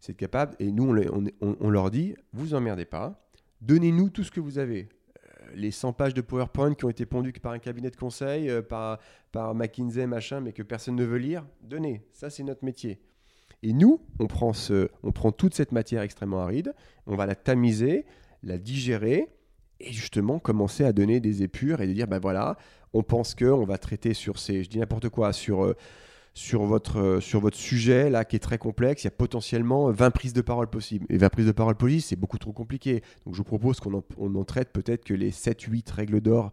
c'est capable, et nous, on, leur dit, vous emmerdez pas, donnez-nous tout ce que vous avez. Euh, les 100 pages de PowerPoint qui ont été pondues par un cabinet de conseil, euh, par, par McKinsey, machin, mais que personne ne veut lire, donnez. Ça, c'est notre métier. Et nous, on prend, ce, on prend toute cette matière extrêmement aride, on va la tamiser, la digérer, et justement commencer à donner des épures et de dire, ben voilà, on pense qu'on va traiter sur ces, je dis n'importe quoi, sur... Euh, sur votre, euh, sur votre sujet là qui est très complexe, il y a potentiellement 20 prises de parole possibles. Et 20 prises de parole possibles, c'est beaucoup trop compliqué. Donc je vous propose qu'on en, traite peut-être que les 7-8 règles d'or,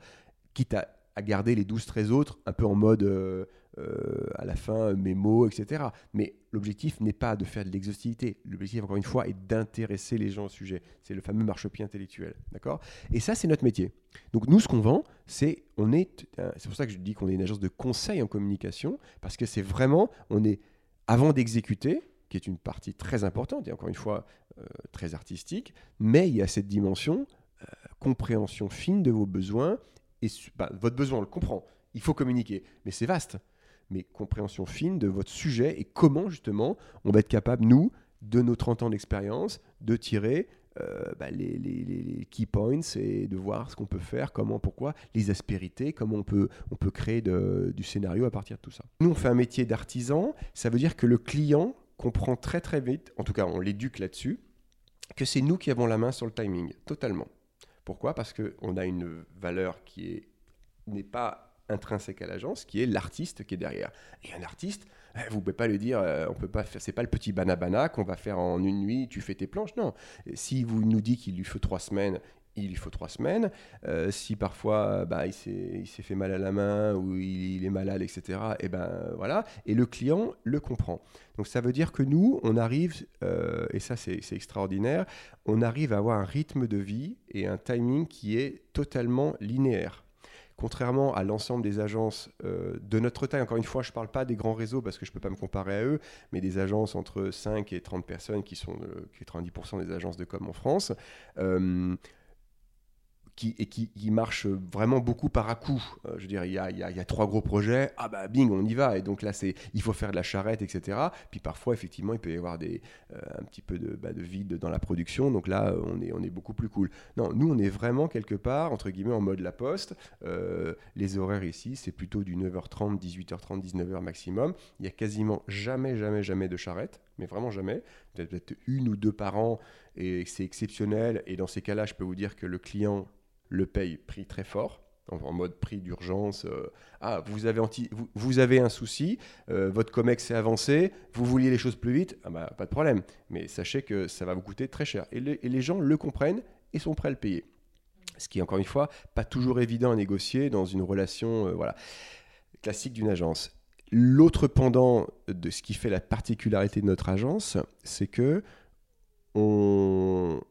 quitte à, garder les 12-13 autres, un peu en mode euh, euh, à la fin mémo, etc. Mais l'objectif n'est pas de faire de l'exhaustivité. L'objectif, encore une fois, est d'intéresser les gens au sujet. C'est le fameux marchepied intellectuel. D'accord? Et ça, c'est notre métier. Donc nous, ce qu'on vend, c'est on est. C'est pour ça que je dis qu'on est une agence de conseil en communication, parce que c'est vraiment, on est avant d'exécuter, qui est une partie très importante et encore une fois euh, très artistique, mais il y a cette dimension euh, compréhension fine de vos besoins et bah, votre besoin on le comprend. Il faut communiquer, mais c'est vaste mais compréhension fine de votre sujet et comment justement on va être capable, nous, de nos 30 ans d'expérience, de tirer euh, bah, les, key points et de voir ce qu'on peut faire, comment, pourquoi, les aspérités, comment on peut, on peut créer du scénario à partir de tout ça. Nous, on fait un métier d'artisan, ça veut dire que le client comprend très très vite, en tout cas on l'éduque là-dessus, que c'est nous qui avons la main sur le timing, totalement. Pourquoi? Parce qu'on a une valeur qui n'est pas intrinsèque à l'agence, qui est l'artiste qui est derrière. Et un artiste, eh, vous pouvez pas lui dire, euh, on peut pas faire, c'est pas le petit banabana qu'on va faire en une nuit, tu fais tes planches. Non. Si vous nous dites qu'il lui faut trois semaines, il lui faut trois semaines. Euh, si parfois bah, il s'est fait mal à la main ou il, est malade, etc. Et eh ben voilà. Et le client le comprend. Donc ça veut dire que nous, on arrive, euh, et ça c'est extraordinaire, on arrive à avoir un rythme de vie et un timing qui est totalement linéaire contrairement à l'ensemble des agences euh, de notre taille, encore une fois, je ne parle pas des grands réseaux parce que je ne peux pas me comparer à eux, mais des agences entre 5 et 30 personnes qui sont 90% des agences de com en France. Euh, qui, et qui, marche vraiment beaucoup par à coup. Euh, je veux dire, il y, a, trois gros projets, ah bah bing, on y va. Et donc là, c'est, il faut faire de la charrette, etc. Puis parfois, effectivement, il peut y avoir des, euh, un petit peu de, bah, de, vide dans la production. Donc là, on est, on est beaucoup plus cool. Non, nous, on est vraiment quelque part, entre guillemets, en mode la poste. Euh, les horaires ici, c'est plutôt du 9h30, 18h30, 19h maximum. Il y a quasiment jamais, jamais, jamais de charrette mais vraiment jamais. Peut-être une ou deux par an, et c'est exceptionnel. Et dans ces cas-là, je peux vous dire que le client le paye prix très fort, en mode prix d'urgence. Euh, ah, vous avez, vous, avez un souci, euh, votre COMEX est avancé, vous vouliez les choses plus vite, ah bah, pas de problème. Mais sachez que ça va vous coûter très cher. Et, les gens le comprennent et sont prêts à le payer. Ce qui est encore une fois pas toujours évident à négocier dans une relation euh, voilà, classique d'une agence. L'autre pendant de ce qui fait la particularité de notre agence, c'est que on,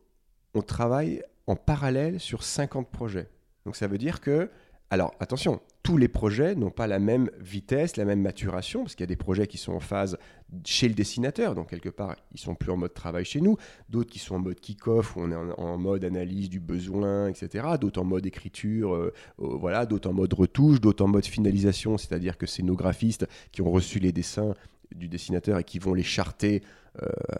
on travaille en parallèle sur 50 projets. Donc ça veut dire que, alors attention, tous les projets n'ont pas la même vitesse, la même maturation, parce qu'il y a des projets qui sont en phase chez le dessinateur, donc quelque part, ils sont plus en mode travail chez nous, d'autres qui sont en mode kick-off, où on est en, mode analyse du besoin, etc., d'autres en mode écriture, euh, voilà, d'autres en mode retouche, d'autres en mode finalisation, c'est-à-dire que c'est nos graphistes qui ont reçu les dessins du dessinateur et qui vont les charter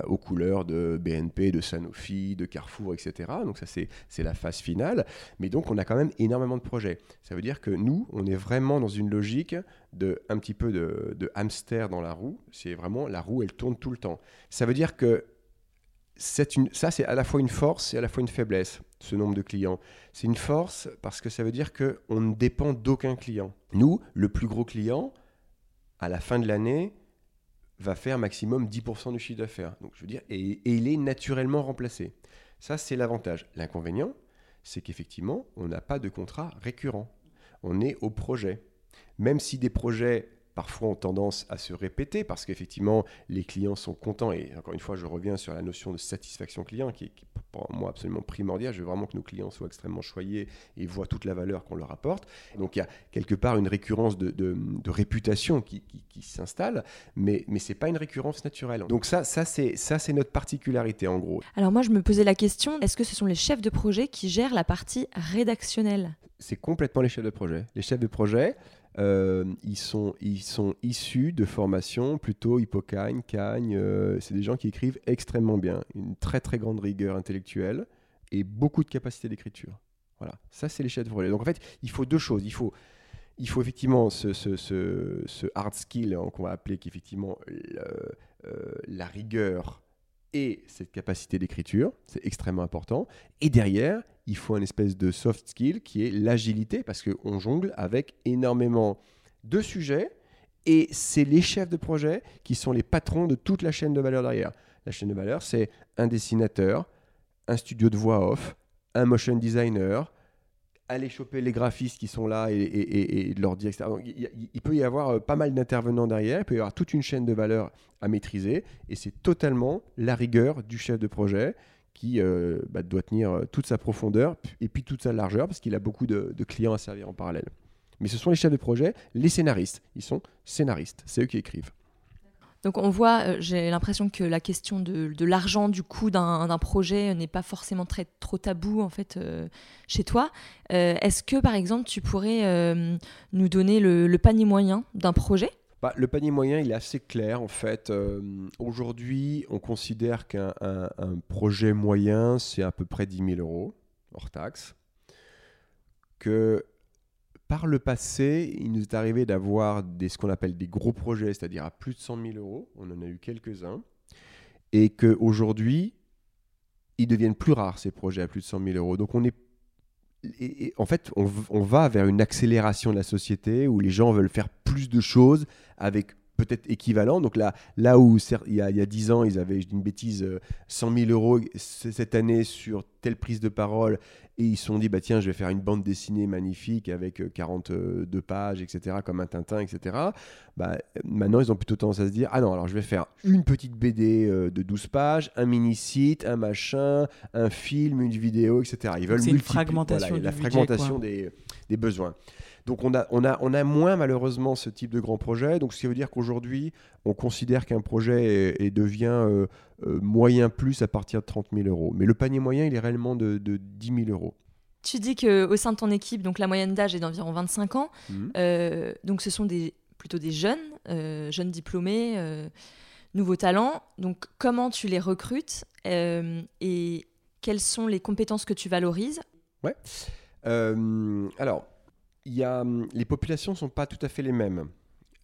aux couleurs de BNP, de Sanofi, de Carrefour, etc. Donc ça, c'est la phase finale. Mais donc, on a quand même énormément de projets. Ça veut dire que nous, on est vraiment dans une logique de un petit peu de, hamster dans la roue. C'est vraiment, la roue, elle tourne tout le temps. Ça veut dire que une, ça, c'est à la fois une force et à la fois une faiblesse, ce nombre de clients. C'est une force parce que ça veut dire qu'on ne dépend d'aucun client. Nous, le plus gros client, à la fin de l'année, va faire maximum 10% du chiffre d'affaires. Et, et il est naturellement remplacé. Ça, c'est l'avantage. L'inconvénient, c'est qu'effectivement, on n'a pas de contrat récurrent. On est au projet. Même si des projets parfois ont tendance à se répéter parce qu'effectivement les clients sont contents et encore une fois je reviens sur la notion de satisfaction client qui est, qui est pour moi absolument primordiale. Je veux vraiment que nos clients soient extrêmement choyés et voient toute la valeur qu'on leur apporte. Donc il y a quelque part une récurrence de, de- de réputation qui, qui- qui s'installe, mais, mais ce n'est pas une récurrence naturelle. Donc ça, ça c'est ça, c'est notre particularité en gros. Alors moi, je me posais la question, est-ce que ce sont les chefs de projet qui gèrent la partie rédactionnelle? C'est complètement les chefs de projet. Les chefs de projet, euh, ils, sont, ils sont issus de formations plutôt Hippocagne, Cagne. euh, c'est des gens qui écrivent extrêmement bien, une très très grande rigueur intellectuelle et beaucoup de capacité d'écriture. Voilà, ça c'est les chefs de projet. Donc en fait, il faut deux choses. Il faut, il faut effectivement ce, ce- ce- hard skill hein, qu'on va appeler qu'effectivement euh, la rigueur et cette capacité d'écriture, c'est extrêmement important. Et derrière, il faut un espèce de soft skill qui est l'agilité, parce qu'on jongle avec énormément de sujets, et c'est les chefs de projet qui sont les patrons de toute la chaîne de valeur derrière. La chaîne de valeur, c'est un dessinateur, un studio de voix off, un motion designer, aller choper les graphistes qui sont là et, leur dire, etc. Il peut y avoir euh, pas mal d'intervenants derrière, il peut y avoir toute une chaîne de valeur à maîtriser, et c'est totalement la rigueur du chef de projet qui euh, bah, doit tenir euh, toute sa profondeur et puis toute sa largeur parce qu'il a beaucoup de, de clients à servir en parallèle. Mais ce sont les chefs de projet, les scénaristes. Ils sont scénaristes, c'est eux qui écrivent. Donc on voit, euh, j'ai l'impression que la question de, l'argent, du coût d'un projet n'est pas forcément très trop tabou en fait euh, chez toi. Euh, Est-ce que par exemple tu pourrais nous donner le, panier moyen d'un projet? Bah, le panier moyen, il est assez clair en fait. Aujourd'hui, on considère qu'un un- un projet moyen, c'est à peu près 10 000 euros hors taxe. Que par le passé, il nous est arrivé d'avoir ce qu'on appelle des gros projets, c'est-à-dire à plus de 100 000 euros. On en a eu quelques-uns. Et qu'aujourd'hui, ils deviennent plus rares, ces projets à plus de 100 000 euros. Donc on est en fait, on va vers une accélération de la société où les gens veulent faire plus de choses avec peut-être équivalent. Donc là, là où il y, a, il y a 10 ans, ils avaient, je dis une bêtise, euh, 100 000 euros cette année sur telle prise de parole, et ils se sont dit, bah tiens, je vais faire une bande dessinée magnifique avec euh, 42 pages, etc., comme un Tintin, etc. Bah, euh, maintenant, ils ont plutôt tendance à se dire, ah non, alors je vais faire une petite BD euh, de 12 pages, un mini-site, un machin, un film, une vidéo, etc. Ils veulent C'est une multipli- fragmentation voilà, il y a la fragmentation des besoins. Donc on a, on, a, on a moins malheureusement ce type de grand projet. Donc ce qui veut dire qu'aujourd'hui, on considère qu'un projet est- est- devient euh, euh, moyen plus à partir de 30 000 euros. Mais le panier moyen, il est réellement de, de 10 000 euros. Tu dis que au sein de ton équipe, donc la moyenne d'âge est d'environ 25 ans. Mhm. Euh, donc ce sont des, plutôt des jeunes, euh, jeunes diplômés, euh, nouveaux talents. Donc comment tu les recrutes et quelles sont les compétences que tu valorises? Euh, alors, y a, hum, les populations ne sont pas tout à fait les mêmes.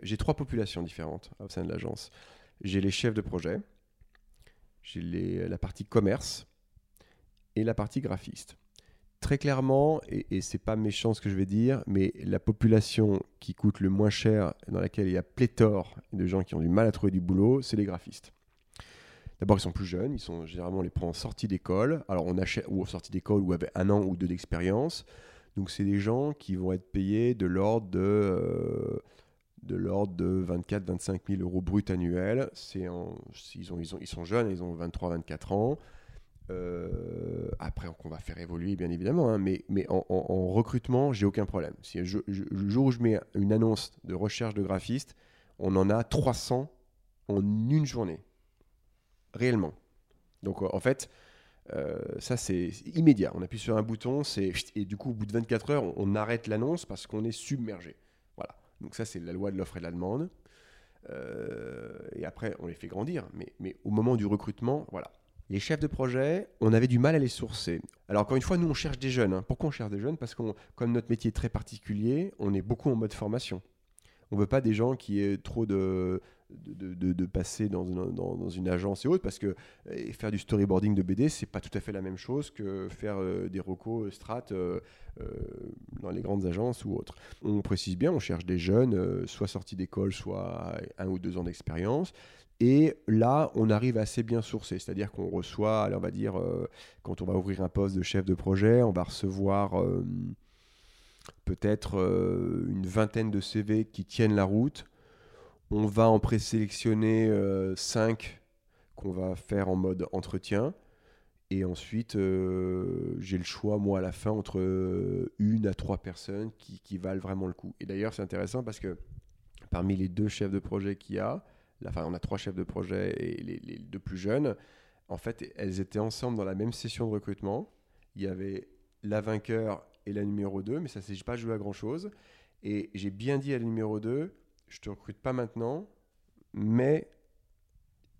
J'ai trois populations différentes au sein de l'agence. J'ai les chefs de projet, j'ai les- la partie commerce et la partie graphiste. Très clairement, et, et c'est pas méchant ce que je vais dire, mais la population qui coûte le moins cher, dans laquelle il y a pléthore de gens qui ont du mal à trouver du boulot, c'est les graphistes. D'abord, ils sont plus jeunes, ils sont généralement on les prend en sortie d'école. Alors on achète ou en sortie d'école ou avec un an ou deux d'expérience. Donc c'est des gens qui vont être payés de l'ordre de euh, de de 24-25 000 euros brut annuels. Ils, ont, ils, ont, ils sont jeunes, ils ont 23-24 ans. Euh, après, on va faire évoluer, bien évidemment, hein, mais, mais en, en- en recrutement, j'ai aucun problème. Si le jour où je mets une annonce de recherche de graphiste, on en a 300 en une journée. Réellement. Donc, en fait, euh, ça, c'est immédiat. On appuie sur un bouton, et du coup, au bout de 24 heures, on, arrête l'annonce parce qu'on est submergé. Voilà. Donc, ça, c'est la loi de l'offre et de la demande. Euh, et après, on les fait grandir. Mais, mais au moment du recrutement, voilà. Les chefs de projet, on avait du mal à les sourcer. Alors encore une fois, nous, on cherche des jeunes. hein. Pourquoi on cherche des jeunes? Parce que comme notre métier est très particulier, on est beaucoup en mode formation. On veut pas des gens qui aient trop de, de, passer dans une, agence et autres, parce que euh, faire du storyboarding de BD, c'est pas tout à fait la même chose que faire euh, des recos strat euh, euh, dans les grandes agences ou autres. On précise bien, on cherche des jeunes, soit sortis d'école, soit un ou deux ans d'expérience. Et là, on arrive assez bien sourcé, c'est-à-dire qu'on reçoit, allez, on va dire, quand on va ouvrir un poste de chef de projet, on va recevoir peut-être une vingtaine de CV qui tiennent la route. On va en présélectionner 5 qu'on va faire en mode entretien. Et ensuite, euh, j'ai le choix, moi, à la fin, entre euh, une à trois personnes qui, valent vraiment le coup. Et d'ailleurs, c'est intéressant parce que parmi les deux chefs de projet qu'il y a, enfin, on a trois chefs de projet et les, les deux plus jeunes, en fait, elles étaient ensemble dans la même session de recrutement. Il y avait la vainqueur et la numéro 2, mais ça ne s'est pas joué à grand-chose. Et j'ai bien dit à la numéro 2, je te recrute pas maintenant, mais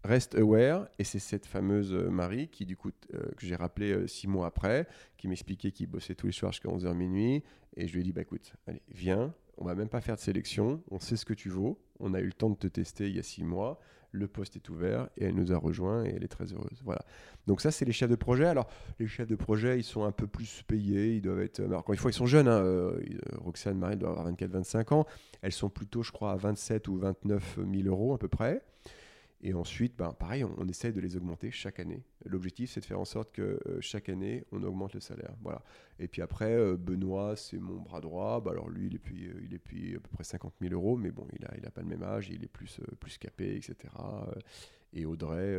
reste aware. Et c'est cette fameuse euh, Marie qui, du coup, euh, que j'ai rappelé euh, six mois après, qui m'expliquait qu'il bossait tous les soirs jusqu'à 11h minuit. Et je lui ai dit, bah écoute, allez, viens, on va même pas faire de sélection, on sait ce que tu vaux, on a eu le temps de te tester il y a six mois, le poste est ouvert et elle nous a rejoint et elle est très heureuse. Voilà. Donc ça, c'est les chefs de projet. Alors, les chefs de projet, ils sont un peu plus payés, ils doivent être... Alors, encore une fois, ils sont jeunes, hein, euh, Roxane, Marie doivent avoir 24-25 ans, elles sont plutôt, je crois, à 27 ou 29 000 euros à peu près. Et ensuite, ben, pareil, on, on essaye de les augmenter chaque année. L'objectif, c'est de faire en sorte que euh, chaque année, on augmente le salaire. Voilà. Et puis après, euh, Benoît, c'est mon bras droit. Bah, alors lui, il est, puis, euh, il est à peu près 50 000 euros, mais bon, il n'a il a pas le même âge, il est plus, euh, plus capé, etc. Et Audrey,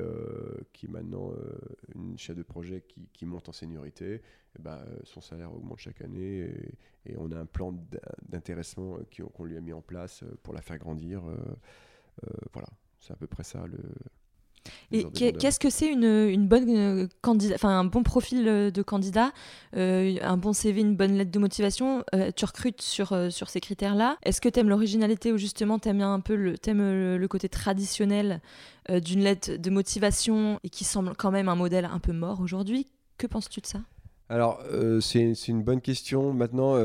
qui est maintenant une chef de projet qui, qui monte en seniorité, eh ben, son salaire augmente chaque année. Et, on a un plan d'in- d'intéressement qu'on lui a mis en place pour la faire grandir. voilà. C'est à peu près ça le. Et qu'est-ce que c'est une, une bonne euh, candidat, enfin un bon profil euh, de candidat, euh, un bon CV, une bonne lettre de motivation euh, Tu recrutes sur, sur ces critères-là. Est-ce que tu aimes l'originalité ou justement tu aimes un peu le, t'aimes le, le côté traditionnel euh, d'une lettre de motivation et qui semble quand même un modèle un peu mort aujourd'hui? Que penses-tu de ça? Alors, c'est une bonne question. Maintenant,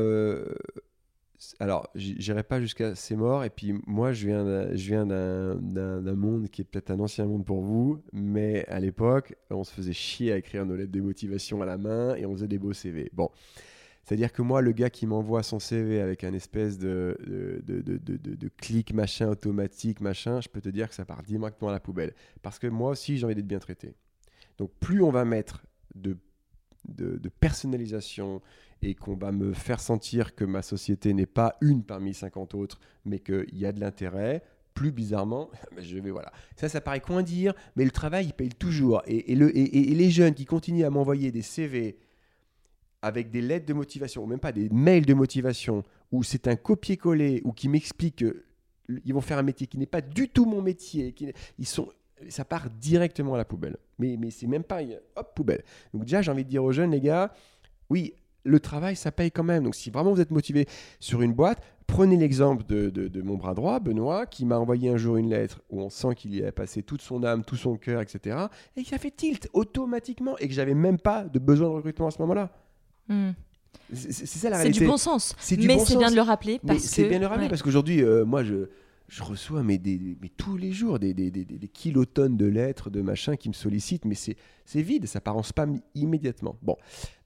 alors, j'irai pas jusqu'à c'est mort. Et puis, moi, je viens je viens d'un monde qui est peut-être un ancien monde pour vous. Mais à l'époque, on se faisait chier à écrire nos lettres de motivation à la main et on faisait des beaux CV. Bon. C'est-à-dire que moi, le gars qui m'envoie son CV avec un espèce de, de, de- de- de clic machin automatique, machin, je peux te dire que ça part directement à la poubelle. Parce que moi aussi, j'ai envie d'être bien traité. Donc, plus on va mettre de de, personnalisation et qu'on va me faire sentir que ma société n'est pas une parmi 50 autres, mais qu'il y a de l'intérêt, plus bizarrement, je vais voilà. Ça, ça paraît con à dire, mais le travail, il paye toujours. Et, et le, et- les jeunes qui continuent à m'envoyer des CV avec des lettres de motivation, ou même pas des mails de motivation, où c'est un copier-coller, ou qui m'expliquent qu'ils vont faire un métier qui n'est pas du tout mon métier, qui, ils sont, ça part directement à la poubelle. Mais, mais c'est même pas, hop, poubelle. Donc déjà, j'ai envie de dire aux jeunes, les gars, oui, le travail, ça paye quand même. Donc si vraiment vous êtes motivé sur une boîte, prenez l'exemple de, de- de mon bras droit, Benoît, qui m'a envoyé un jour une lettre où on sent qu'il y a passé toute son âme, tout son cœur, etc. Et qui a fait tilt automatiquement et que j'avais même pas de besoin de recrutement à ce moment-là. Hmm. C'est c'est ça la C'est réalité. du bon sens. C'est du mais bon c'est bien de le rappeler parce c'est que bien de le rappeler ouais. parce qu'aujourd'hui, euh, moi, je, je reçois tous les jours des, kilotonnes de lettres, de machins qui me sollicitent, mais c'est vide, ça part en spam immédiatement. Bon,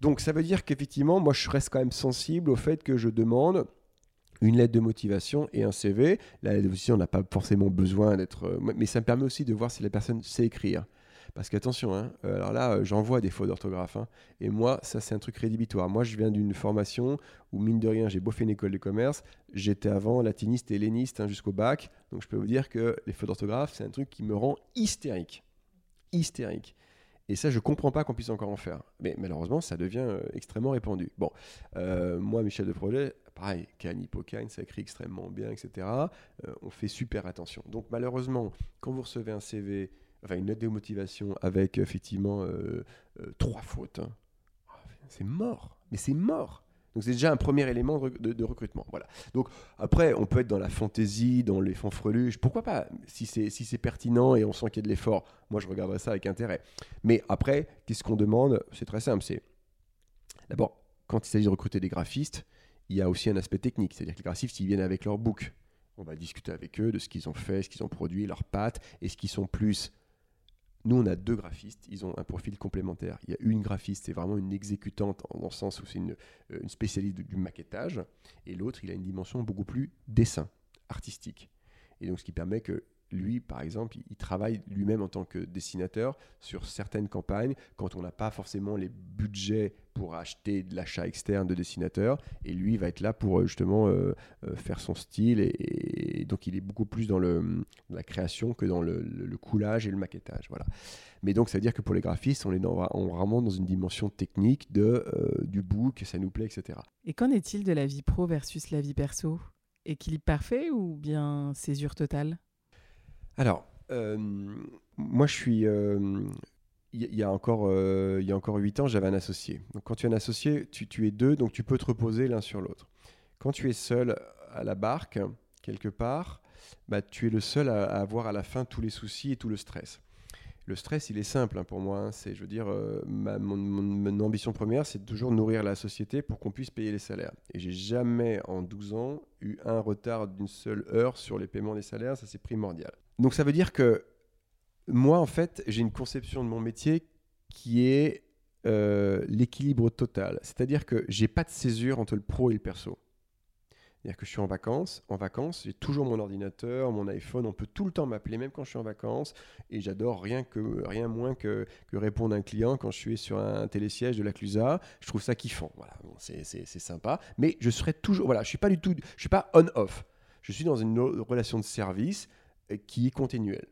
donc ça veut dire qu'effectivement, moi, je reste quand même sensible au fait que je demande une lettre de motivation et un CV. La lettre de motivation, on n'a pas forcément besoin d'être... euh, Mais ça me permet aussi de voir si la personne sait écrire. Parce qu'attention, hein, euh, alors là, euh, j'en vois des fautes d'orthographe. hein. et moi, ça, c'est un truc rédhibitoire. Moi, je viens d'une formation où, mine de rien, j'ai beau fait une école de commerce. J'étais avant latiniste et helléniste hein, jusqu'au bac. Donc, je peux vous dire que les fautes d'orthographe, c'est un truc qui me rend hystérique. Hystérique. Et ça, je comprends pas qu'on puisse encore en faire. Mais malheureusement, ça devient euh, extrêmement répandu. Bon, moi, mes chefs de projet, pareil, Can, Hippocane, ça écrit extrêmement bien, etc. On fait super attention. Donc, malheureusement, quand vous recevez un CV, enfin une note de motivation avec effectivement euh, euh, trois fautes, hein, ah, c'est mort. Mais c'est mort. Donc, c'est déjà un premier élément de recrutement. Voilà. Donc, après, on peut être dans la fantaisie, dans les fanfreluches. Pourquoi pas Si c'est si c'est pertinent et on sent qu'il y a de l'effort, moi, je regarderai ça avec intérêt. Mais après, qu'est-ce qu'on demande? C'est très simple. C'est d'abord, quand il s'agit de recruter des graphistes, il y a aussi un aspect technique. C'est-à-dire que les graphistes, ils viennent avec leur book. On va discuter avec eux de ce qu'ils ont fait, ce qu'ils ont produit, leurs pattes, et ce qu'ils sont plus. Nous, on a deux graphistes, ils ont un profil complémentaire. Il y a une graphiste, c'est vraiment une exécutante, dans le sens où c'est une, euh, une spécialiste du maquettage, et l'autre, il a une dimension beaucoup plus dessin, artistique. Et donc, ce qui permet que lui, par exemple, il, il travaille lui-même en tant que dessinateur sur certaines campagnes quand on n'a pas forcément les budgets pour acheter de l'achat externe de dessinateurs. Et lui va être là pour euh, justement euh, euh, faire son style. Et, donc il est beaucoup plus dans le, la création que dans le, coulage et le maquettage. Voilà. Mais donc ça veut dire que pour les graphistes, on est dans, vraiment dans une dimension technique de, euh, du book, ça nous plaît, etc. Et qu'en est-il de la vie pro versus la vie perso? Équilibre parfait ou bien césure totale? Alors, euh, moi, je suis. euh, Il y, il y a encore, euh, y a encore 8 ans, j'avais un associé. Donc, quand tu as un associé, tu, es deux, donc tu peux te reposer l'un sur l'autre. Quand tu es seul à la barque, quelque part, bah, tu es le seul à avoir à la fin tous les soucis et tout le stress. Le stress, il est simple hein, pour moi. hein. C'est, je veux dire, euh, mon, ambition première, c'est toujours nourrir la société pour qu'on puisse payer les salaires. Et j'ai jamais, en 12 ans, eu un retard d'une seule heure sur les paiements des salaires. Ça, c'est primordial. Donc, ça veut dire que moi, en fait, j'ai une conception de mon métier qui est euh, l'équilibre total. C'est-à-dire que j'ai pas de césure entre le pro et le perso. C'est-à-dire que je suis en vacances, en vacances, j'ai toujours mon ordinateur, mon iPhone, on peut tout le temps m'appeler, même quand je suis en vacances, et j'adore rien, rien moins que, que répondre à un client quand je suis sur un télésiège de la Clusa. Je trouve ça kiffant. Voilà, c'est, sympa. Mais je serai toujours. Voilà, je suis pas du tout. Je suis pas on-off. Je suis dans une relation de service euh, qui est continuelle.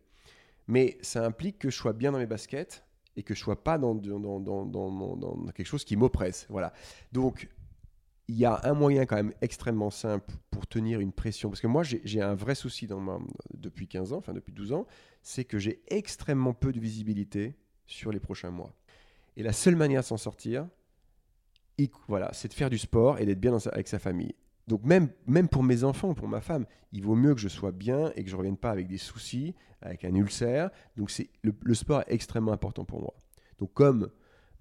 Mais ça implique que je sois bien dans mes baskets et que je sois pas dans, dans, dans- dans quelque chose qui m'oppresse. Voilà. Donc, il y a un moyen quand même extrêmement simple pour tenir une pression. Parce que moi, j'ai un vrai souci dans ma- depuis 15 ans, enfin depuis 12 ans, c'est que j'ai extrêmement peu de visibilité sur les prochains mois. Et la seule manière de s'en sortir, il- voilà, c'est de faire du sport et d'être bien avec sa famille. Donc même, même pour mes enfants, pour ma femme, il vaut mieux que je sois bien et que je ne revienne pas avec des soucis, avec un ulcère. Donc c'est le, le sport est extrêmement important pour moi. Donc comme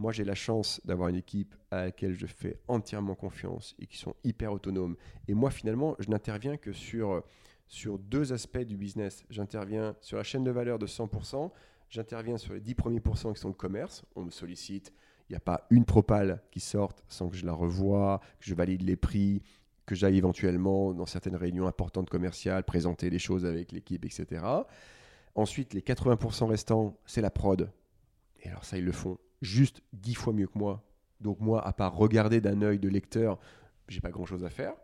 moi j'ai la chance d'avoir une équipe à laquelle je fais entièrement confiance et qui sont hyper autonomes. Et moi finalement, je n'interviens que sur, sur deux aspects du business. J'interviens sur la chaîne de valeur de 100%, j'interviens sur les 10 premiers pourcents qui sont le commerce. On me sollicite, il n'y a pas une propale qui sorte sans que je la revoie, que je valide les prix, que j'aille éventuellement dans certaines réunions importantes commerciales, présenter des choses avec l'équipe, etc. Ensuite, les 80% restants, c'est la prod. Et alors ça, ils le font juste 10 fois mieux que moi. Donc moi, à part regarder d'un œil de lecteur, j'ai pas grand-chose à faire.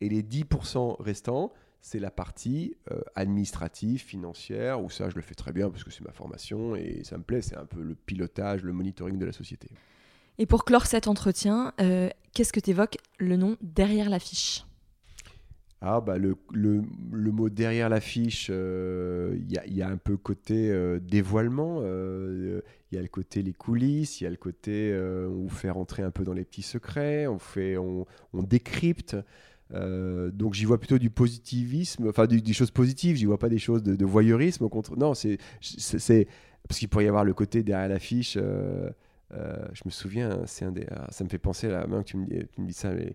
Et les 10% restants, c'est la partie euh, administrative, financière, où ça, je le fais très bien parce que c'est ma formation et ça me plaît. C'est un peu le pilotage, le monitoring de la société. Et pour clore cet entretien, euh, qu'est-ce que t'évoques le nom derrière l'affiche? Ah, bah le, le, le mot derrière l'affiche, euh, il y, a, il y a un peu côté euh, dévoilement, euh, il y a le côté les coulisses, il y a le côté euh, on vous fait rentrer un peu dans les petits secrets, on, fait, on, on décrypte. Euh, donc j'y vois plutôt du positivisme, enfin des choses positives, j'y vois pas des choses de, voyeurisme. Non, c'est parce qu'il pourrait y avoir le côté derrière l'affiche. euh, euh, je me souviens, c'est un des, ah, ça me fait penser là, maintenant que tu me tu me dis ça, mais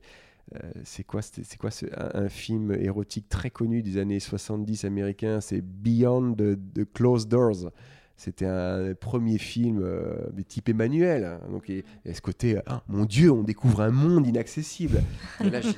euh, c'est quoi, c'est quoi un, film érotique très connu des années 70 américain C'est Beyond the, Closed Doors. c'était un premier film euh, de type Emmanuel. hein. Donc, et, et ce côté, ah, mon Dieu, on découvre un monde inaccessible.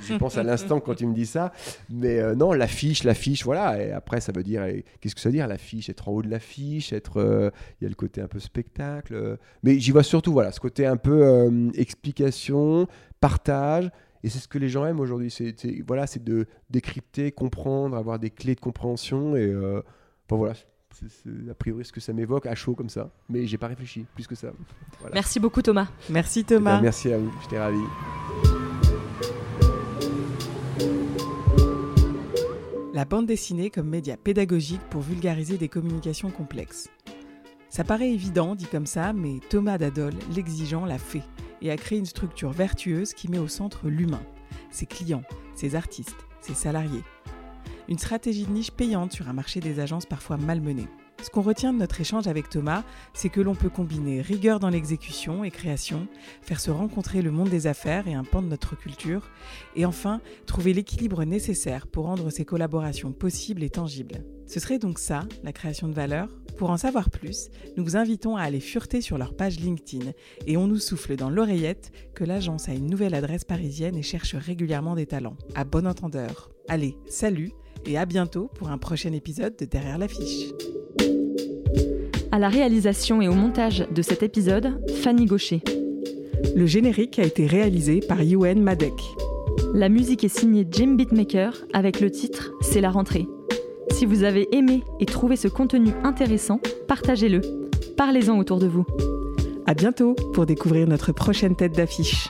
J'y pense à l'instant quand tu me dis ça. Mais euh, non, l'affiche, l'affiche, voilà. Et après, ça veut dire, qu'est-ce que ça veut dire, l'affiche? Être en haut de l'affiche, être. euh, Il y a le côté un peu spectacle. euh. Mais j'y vois surtout, voilà, ce côté un peu euh, explication, partage. Et c'est ce que les gens aiment aujourd'hui. C'est voilà, c'est de décrypter, comprendre, avoir des clés de compréhension. Et euh, bon, voilà, c'est a priori ce que ça m'évoque à chaud comme ça. Mais j'ai pas réfléchi plus que ça. Voilà. Merci beaucoup Thomas. Merci Eh ben, Thomas. merci à vous, j'étais ravi. La bande dessinée comme média pédagogique pour vulgariser des communications complexes. Ça paraît évident dit comme ça, mais Thomas Dadol, l'exigeant, l'a fait et a créé une structure vertueuse qui met au centre l'humain, ses clients, ses artistes, ses salariés. Une stratégie de niche payante sur un marché des agences parfois malmené. Ce qu'on retient de notre échange avec Thomas, c'est que l'on peut combiner rigueur dans l'exécution et création, faire se rencontrer le monde des affaires et un pan de notre culture, et enfin trouver l'équilibre nécessaire pour rendre ces collaborations possibles et tangibles. Ce serait donc ça, la création de valeur Pour en savoir plus, nous vous invitons à aller fureter sur leur page LinkedIn et on nous souffle dans l'oreillette que l'agence a une nouvelle adresse parisienne et cherche régulièrement des talents. À bon entendeur. Allez, salut et à bientôt pour un prochain épisode de Derrière l'affiche. À la réalisation et au montage de cet épisode, Fanny Gaucher. Le générique a été réalisé par Yuen Madek. La musique est signée Jim Beatmaker avec le titre C'est la rentrée. Si vous avez aimé et trouvé ce contenu intéressant, partagez-le. Parlez-en autour de vous. À bientôt pour découvrir notre prochaine tête d'affiche.